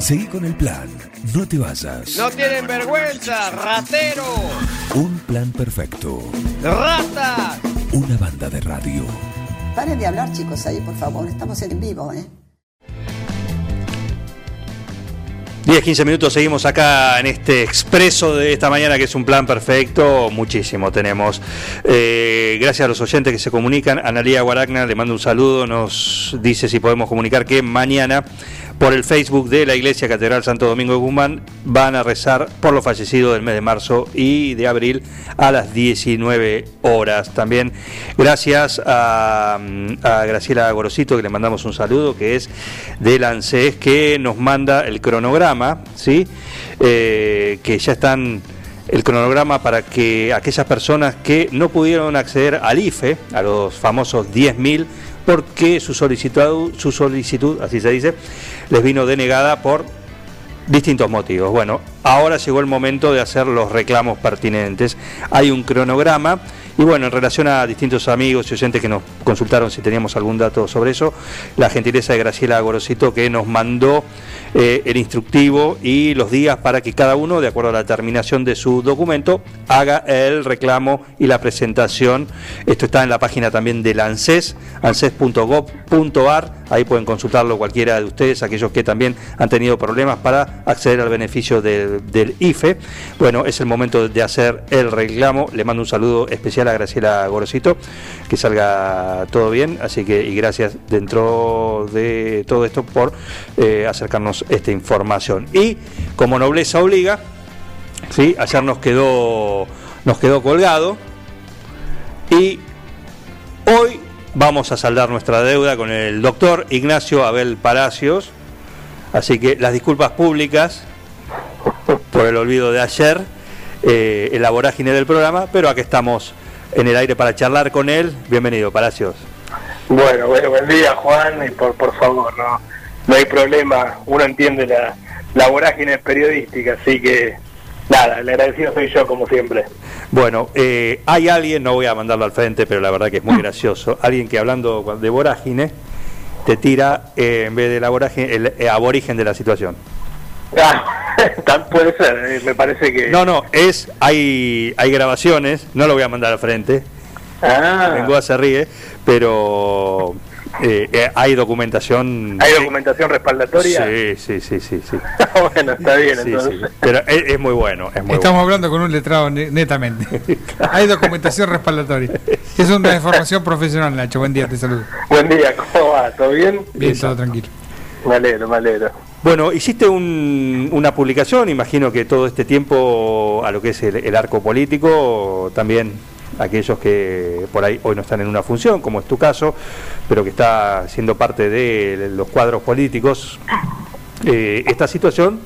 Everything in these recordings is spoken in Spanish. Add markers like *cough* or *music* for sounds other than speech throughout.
Seguí con el plan. No te vayas. No tienen vergüenza, ratero. Un plan perfecto. Rata. Una banda de radio. Paren de hablar, chicos, ahí, por favor. Estamos en vivo, ¿eh? 10, 15 minutos seguimos acá en este expreso de esta mañana que es un plan perfecto, muchísimo tenemos. Eh, gracias a los oyentes que se comunican. Analía Guaragna le mando un saludo, nos dice si podemos comunicar que mañana por el Facebook de la Iglesia Catedral Santo Domingo de Guzmán van a rezar por los fallecidos del mes de marzo y de abril a las 19 horas. También gracias a, a Graciela Gorosito que le mandamos un saludo que es del ANSES que nos manda el cronograma, ¿sí? Eh, que ya están el cronograma para que aquellas personas que no pudieron acceder al IFE, a los famosos 10.000, porque su solicitud, su solicitud, así se dice, les vino denegada por distintos motivos. Bueno, ahora llegó el momento de hacer los reclamos pertinentes. Hay un cronograma y bueno, en relación a distintos amigos y oyentes que nos consultaron si teníamos algún dato sobre eso, la gentileza de Graciela Gorosito que nos mandó eh, el instructivo y los días para que cada uno, de acuerdo a la terminación de su documento, haga el reclamo y la presentación. Esto está en la página también del ANSES, anses.gov.ar, ahí pueden consultarlo cualquiera de ustedes, aquellos que también han tenido problemas para acceder al beneficio del, IFE. Bueno, es el momento de hacer el reclamo. Le mando un saludo especial a Graciela Gorosito, que salga todo bien, así que y gracias dentro de todo esto por eh, acercarnos esta información. Y como nobleza obliga, ¿sí? ayer nos quedó, nos quedó colgado y hoy vamos a saldar nuestra deuda con el doctor Ignacio Abel Palacios, así que las disculpas públicas por el olvido de ayer, eh, en la vorágine del programa, pero aquí estamos en el aire para charlar con él. Bienvenido, Palacios. Bueno, bueno, buen día Juan, y por, por favor, no, no hay problema, uno entiende la, la vorágine periodística, así que nada, el agradecido soy yo como siempre. Bueno, eh, hay alguien, no voy a mandarlo al frente, pero la verdad que es muy *laughs* gracioso, alguien que hablando de vorágine te tira eh, en vez de la vorágine el eh, aborigen de la situación. Ah, *laughs* puede ser, me parece que... No, no, es, hay, hay grabaciones, no lo voy a mandar al frente, Ah, Bengoa se ríe, pero eh, eh, hay documentación. ¿Hay documentación respaldatoria? Sí, sí, sí, sí, sí. *laughs* bueno, está bien, Sí, entonces. sí. Pero es, es muy bueno, es muy Estamos hablando con un letrado ne- netamente. *laughs* *laughs* Hay documentación respaldatoria. Es una información profesional, Nacho. Buen día, te saludo. Buen día, ¿cómo va? ¿Todo bien? Bien, todo tranquilo. Me alegro, me alegro. Bueno, hiciste un- una publicación, imagino que todo este tiempo a lo que es el, el arco político, también aquellos que por ahí hoy no están en una función, como es tu caso, pero que está siendo parte de los cuadros políticos, eh, esta situación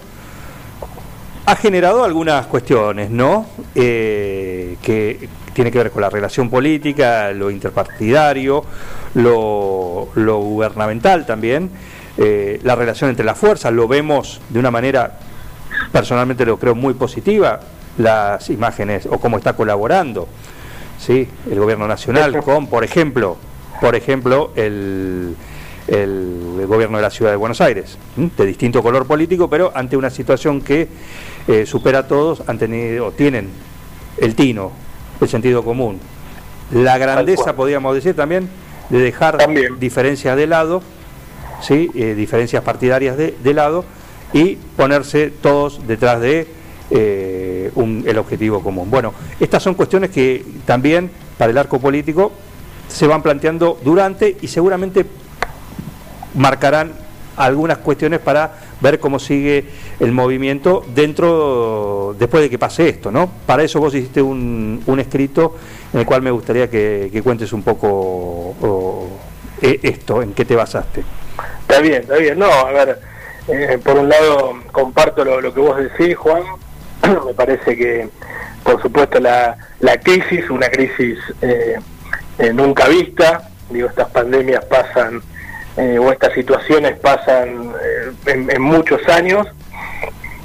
ha generado algunas cuestiones, ¿no? Eh, que tiene que ver con la relación política, lo interpartidario, lo, gubernamental también, eh, la relación entre las fuerzas, lo vemos de una manera, personalmente lo creo muy positiva, las imágenes o cómo está colaborando, ¿sí? El gobierno nacional con, por ejemplo, por ejemplo, el, el gobierno de la ciudad de Buenos Aires, de distinto color político, pero ante una situación que eh, supera a todos, han tenido, tienen el tino, el sentido común, la grandeza, podríamos decir también, de dejar También. diferencias de lado, ¿sí? Eh, diferencias partidarias de, de lado, y ponerse todos detrás de eh, un- el objetivo común. Bueno, estas son cuestiones que también para el arco político se van planteando durante y seguramente marcarán algunas cuestiones para ver cómo sigue el movimiento dentro, después de que pase esto, ¿no? Para eso vos hiciste un, escrito en el cual me gustaría que, cuentes un poco eh, esto, en qué te basaste. Está bien, está bien. No, a ver, eh, por un lado comparto lo que vos decís, Juan. *coughs* Me parece que, por supuesto, la, la crisis, una crisis eh, eh, nunca vista, digo, estas pandemias pasan, eh, o estas situaciones pasan eh, en, en muchos años,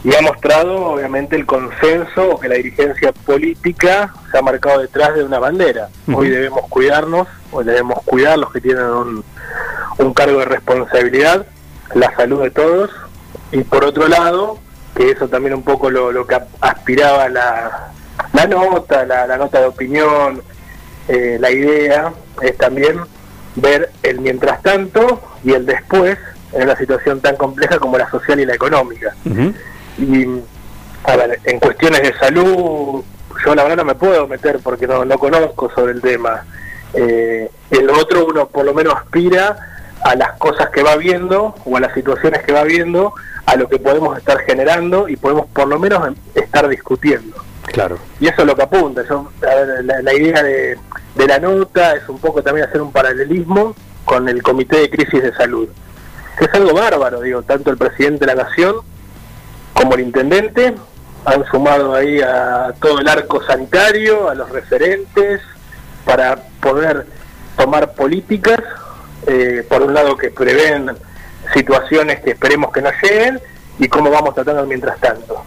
y ha mostrado, obviamente, el consenso o que la dirigencia política se ha marcado detrás de una bandera. Hoy debemos cuidarnos, hoy debemos cuidar los que tienen un, un cargo de responsabilidad, la salud de todos, y por otro lado, que eso también un poco lo, lo que aspiraba la, la nota, la, la nota de opinión, eh, la idea es también ver el mientras tanto y el después en una situación tan compleja como la social y la económica. Y, a ver, en cuestiones de salud, yo la verdad no me puedo meter porque no, no conozco sobre el tema. Eh, el otro uno por lo menos aspira a las cosas que va viendo o a las situaciones que va viendo, a lo que podemos estar generando y podemos por lo menos estar discutiendo. Claro. Y eso es lo que apunta. Yo, la, idea de, de, la nota es un poco también hacer un paralelismo con el Comité de Crisis de Salud, que es algo bárbaro, digo, tanto el presidente de la Nación como el intendente han sumado ahí a todo el arco sanitario, a los referentes, para poder tomar políticas, eh, por un lado que prevén situaciones que esperemos que no lleguen y cómo vamos tratando mientras tanto.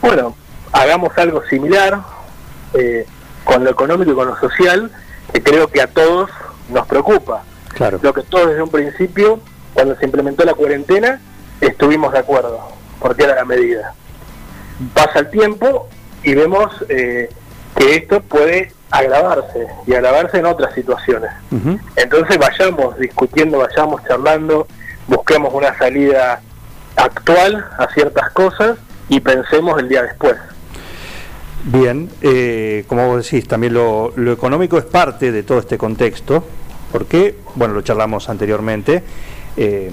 Bueno, hagamos algo similar eh, con lo económico y con lo social, que creo que a todos nos preocupa. Claro. Lo que todos desde un principio, cuando se implementó la cuarentena, estuvimos de acuerdo, porque era la medida. Pasa el tiempo y vemos eh, que esto puede agravarse y agravarse en otras situaciones. Entonces vayamos discutiendo, vayamos charlando, busquemos una salida actual a ciertas cosas y pensemos el día después. Bien, eh, como vos decís, también lo, económico es parte de todo este contexto, porque, bueno, lo charlamos anteriormente, eh,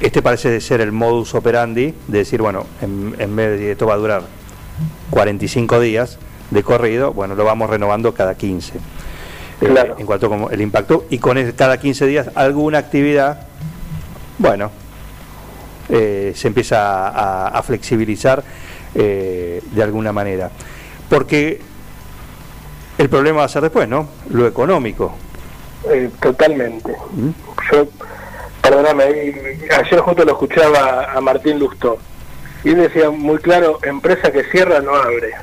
este parece ser el modus operandi de decir, bueno, en, vez de esto va a durar 45 días de corrido, bueno, lo vamos renovando cada 15. Eh, en cuanto a el impacto, y con cada 15 días alguna actividad, bueno, se empieza a, flexibilizar de alguna manera porque el problema va a ser después, ¿no? Lo económico. Eh, totalmente. ¿Mm? Yo, perdóname, ayer justo lo escuchaba a Martín Lustó y él decía muy claro, empresa que cierra no abre.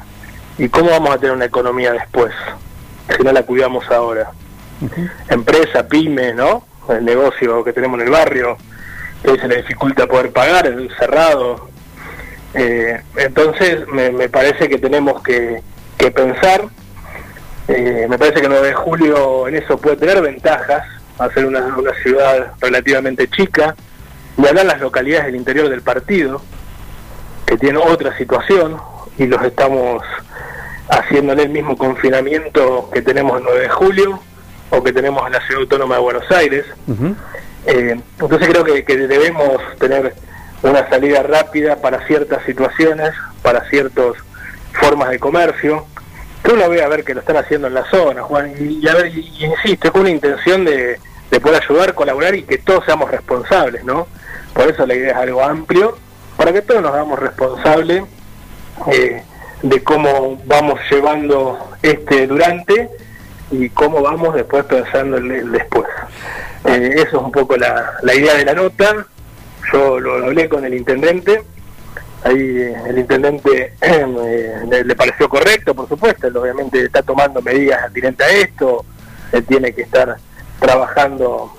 ¿Y cómo vamos a tener una economía después si no la cuidamos ahora? Empresa, pyme, ¿no? El negocio que tenemos en el barrio, que se le dificulta poder pagar, el cerrado, eh, entonces me, parece que tenemos que, pensar, eh, me parece que el 9 de julio en eso puede tener ventajas, a ser una, ciudad relativamente chica, y hablar las localidades del interior del partido, que tienen otra situación, y los estamos haciéndole el mismo confinamiento que tenemos el 9 de julio, o que tenemos en la Ciudad Autónoma de Buenos Aires. Eh, entonces creo que, que debemos tener una salida rápida para ciertas situaciones, para ciertas formas de comercio. Yo lo voy a ver que lo están haciendo en la zona, Juan, y, a ver, y, insisto, con una intención de, poder ayudar, colaborar y que todos seamos responsables, ¿no? Por eso la idea es algo amplio, para que todos nos hagamos responsables eh, de cómo vamos llevando este durante y cómo vamos después pensando en el después. Eh, eso es un poco la, la idea de la nota. Yo lo hablé con el intendente, ahí el intendente *clears throat* eh, le, pareció correcto, por supuesto, él obviamente está tomando medidas atinentes a esto, él tiene que estar trabajando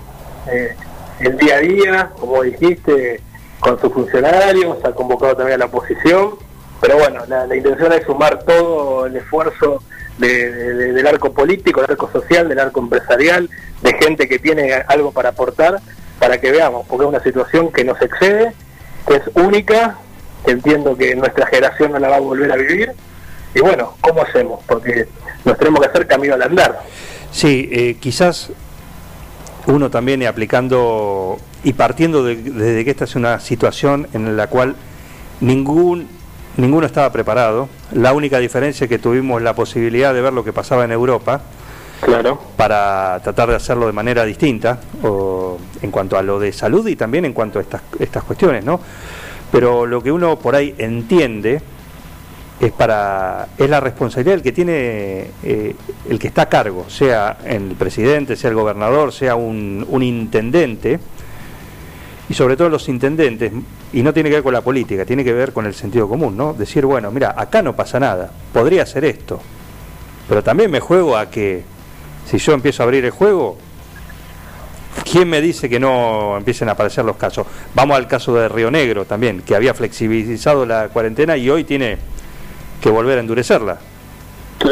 eh, el día a día, como dijiste, con sus funcionarios, ha convocado también a la oposición, pero bueno, la, intención es sumar todo el esfuerzo del arco político, del arco social, del arco empresarial, de gente que tiene algo para aportar para que veamos, porque es una situación que nos excede, que es única, entiendo que nuestra generación no la va a volver a vivir. Y bueno, ¿cómo hacemos? Porque nos tenemos que hacer camino al andar. Sí, eh, quizás uno también aplicando y partiendo de, desde que esta es una situación en la cual ningún ninguno estaba preparado. La única diferencia es que tuvimos la posibilidad de ver lo que pasaba en Europa Claro. Para tratar de hacerlo de manera distinta, o en cuanto a lo de salud y también en cuanto a estas, estas cuestiones, ¿no? Pero lo que uno por ahí entiende es para es la responsabilidad del que tiene eh, el que está a cargo, sea el presidente, sea el gobernador, sea un, un intendente, y sobre todo los intendentes, y no tiene que ver con la política, tiene que ver con el sentido común, ¿no? Decir, bueno, mira, acá no pasa nada, podría ser esto, pero también me juego a que si yo empiezo a abrir el juego, ¿Quién me dice que no empiecen a aparecer los casos? Vamos al caso de Río Negro también, que había flexibilizado la cuarentena y hoy tiene que volver a endurecerla.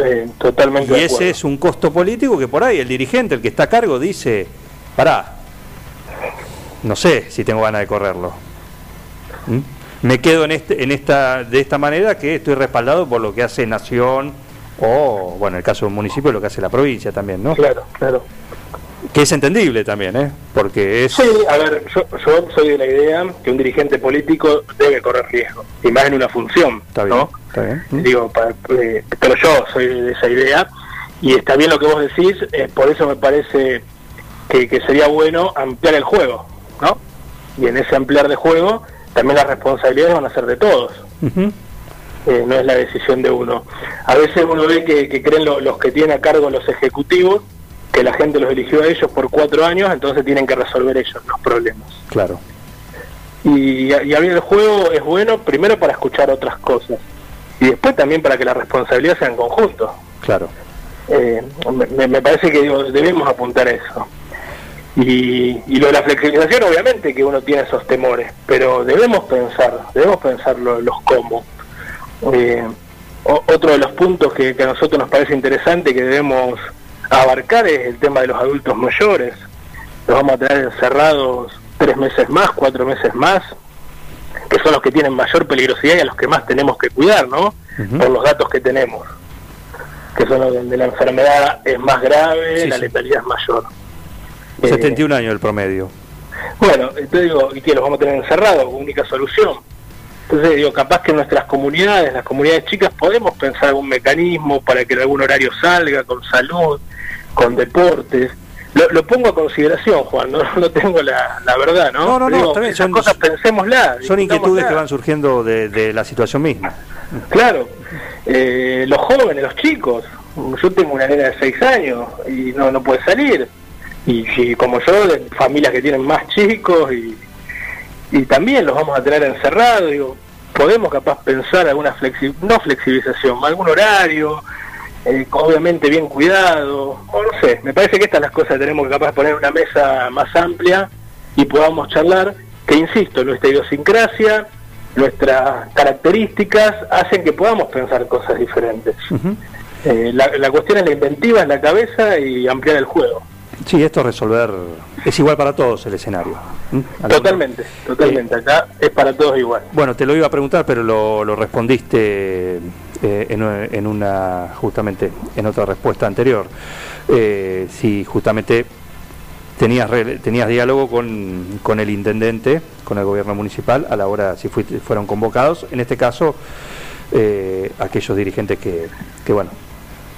Eh, totalmente. Y ese es un costo político que por ahí el dirigente, el que está a cargo, dice, pará, no sé si tengo ganas de correrlo. ¿Mm? Me quedo en, este, en esta, de esta manera que estoy respaldado por lo que hace Nación o, bueno, en el caso del municipio, lo que hace la provincia también, ¿no? Claro, claro. Que es entendible también, ¿eh? Porque es... Sí, a ver, yo, yo soy de la idea que un dirigente político debe correr riesgo, y más en una función, Está bien, ¿no? está bien. ¿Mm? Digo, pa- eh, pero yo soy de esa idea, y está bien lo que vos decís, eh, por eso me parece que, que sería bueno ampliar el juego, ¿no? Y en ese ampliar de juego, también las responsabilidades van a ser de todos. Eh, no es la decisión de uno. A veces uno ve que, que creen lo- los que tienen a cargo los ejecutivos, que la gente los eligió a ellos por cuatro años, entonces tienen que resolver ellos los problemas. Claro. Y, y abrir el juego es bueno primero para escuchar otras cosas y después también para que la responsabilidad sea en conjunto. Claro. Eh, me, me parece que digo, debemos apuntar a eso. Y, y lo de la flexibilización, obviamente que uno tiene esos temores, pero debemos pensar, debemos pensar lo- los cómo. Eh, otro de los puntos que, que a nosotros nos parece interesante que debemos abarcar es el tema de los adultos mayores. Los vamos a tener encerrados tres meses más, cuatro meses más, que son los que tienen mayor peligrosidad y a los que más tenemos que cuidar, ¿no? Por los datos que tenemos que son los donde la enfermedad es más grave, Sí, la sí. letalidad es mayor. Eh, 71 años el promedio. bueno, te digo, ¿y qué? ¿Los vamos a tener encerrados? Única solución. Entonces, digo, capaz que en nuestras comunidades, las comunidades chicas, podemos pensar algún mecanismo para que en algún horario salga, con salud, con deportes. Lo, lo pongo a consideración, Juan, no, *laughs* no tengo la, la verdad, ¿no? No, no, no, Digo, bien, esas son- cosas pensémoslas. Son inquietudes que van surgiendo de, de la situación misma. Claro, eh, los jóvenes, los chicos. Yo tengo una nena de 6 años y no, no puede salir. Y, si como yo, de familias que tienen más chicos y, y también los vamos a tener encerrados. Digo, podemos capaz pensar alguna flexi no flexibilización, algún horario, eh, obviamente bien cuidado. O no sé, me parece que estas las cosas que tenemos que capaz poner en una mesa más amplia y podamos charlar. Que insisto, nuestra idiosincrasia, nuestras características hacen que podamos pensar cosas diferentes. Eh, la, la cuestión es la inventiva en la cabeza y ampliar el juego. Sí, esto resolver es igual para todos el escenario. ¿Mm? Totalmente, totalmente. Acá es para todos igual. Bueno, te lo iba a preguntar, pero lo, lo respondiste eh, en, en una justamente en otra respuesta anterior. Eh, si justamente tenías tenías diálogo con, con el intendente, con el gobierno municipal a la hora si fuiste- fueron convocados. En este caso, eh, aquellos dirigentes que, que bueno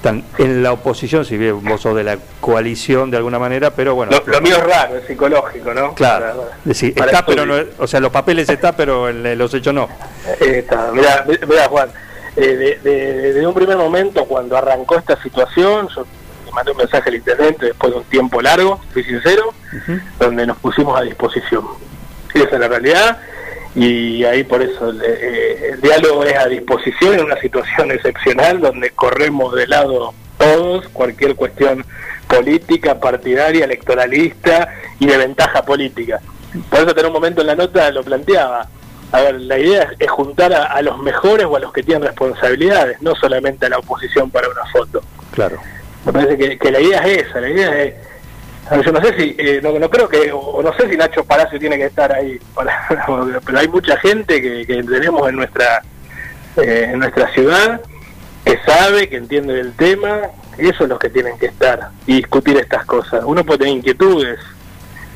están en la oposición, si bien vos sos de la coalición de alguna manera, pero bueno. Lo, lo mío es raro, es psicológico, ¿no? Claro, Para- decir, para está, pero no, o sea, los papeles está, pero en los hechos no. Eh, está. Mirá, mirá, Juan, eh, de- un primer momento, cuando arrancó esta situación, yo le mandé un mensaje al intendente después de un tiempo largo, fui sincero, donde nos pusimos a disposición. Esa es la realidad, y ahí por eso el, eh, el diálogo es a disposición en una situación *laughs* excepcional donde corremos de lado todos, cualquier cuestión política, partidaria, electoralista y de ventaja política. Por eso, en un momento en la nota lo planteaba. A ver, la idea es, es juntar a, a los mejores o a los que tienen responsabilidades, no solamente a la oposición para una foto. Claro. Me parece que, que la idea es esa, la idea es... *laughs* Yo no sé si, eh, no, no creo que, o no sé si Nacho Palacio tiene que estar ahí, *laughs* pero hay mucha gente que, tenemos en nuestra, eh, en nuestra ciudad que sabe, que entiende del tema, y eso es los que tienen que estar y discutir estas cosas. Uno puede tener inquietudes,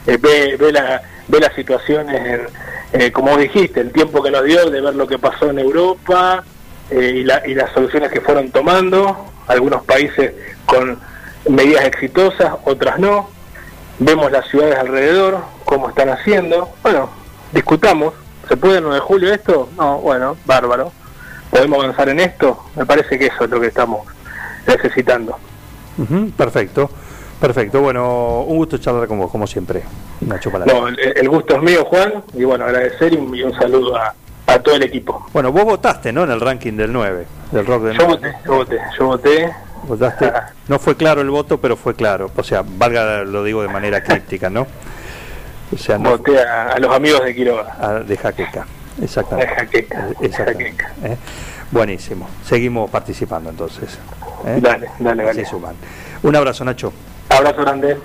eh, ve, ve, la, ve las situaciones, en, eh, como dijiste, el tiempo que nos dio de ver lo que pasó en Europa eh, y, la- y las soluciones que fueron tomando, algunos países con medidas exitosas, otras no. Vemos las ciudades alrededor, cómo están haciendo. Bueno, discutamos. ¿Se puede el 9 de julio esto? No, bueno, bárbaro. ¿Podemos avanzar en esto? Me parece que eso es lo que estamos necesitando. Perfecto, perfecto. Bueno, un gusto charlar con vos, como siempre, Nacho. No, el, el gusto es mío, Juan, y bueno, agradecer y un, y un saludo a, a todo el equipo. Bueno, vos votaste, ¿no? En el ranking del 9, del rock del Yo 9. voté, yo voté, yo voté, Votaste- no fue claro el voto, pero fue claro. O sea, valga, lo digo de manera críptica, ¿no? O sea, no, Voté a, a los amigos de Quiroga. a- de Jaqueca. Exactamente. De Jaqueca, exactamente. Jaqueca. ¿eh? Buenísimo. Seguimos participando entonces. ¿eh? Dale, dale, dale. suman. Un abrazo, Nacho. Abrazo grande.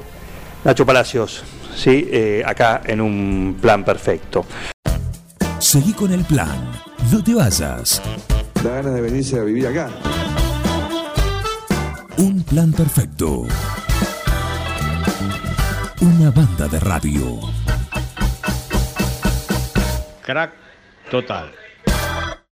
Nacho Palacios, sí, eh, acá en un plan perfecto. Seguí con el plan. No te vayas. Da ganas de venirse a vivir acá. Un plan perfecto. Una banda de radio. Crack total.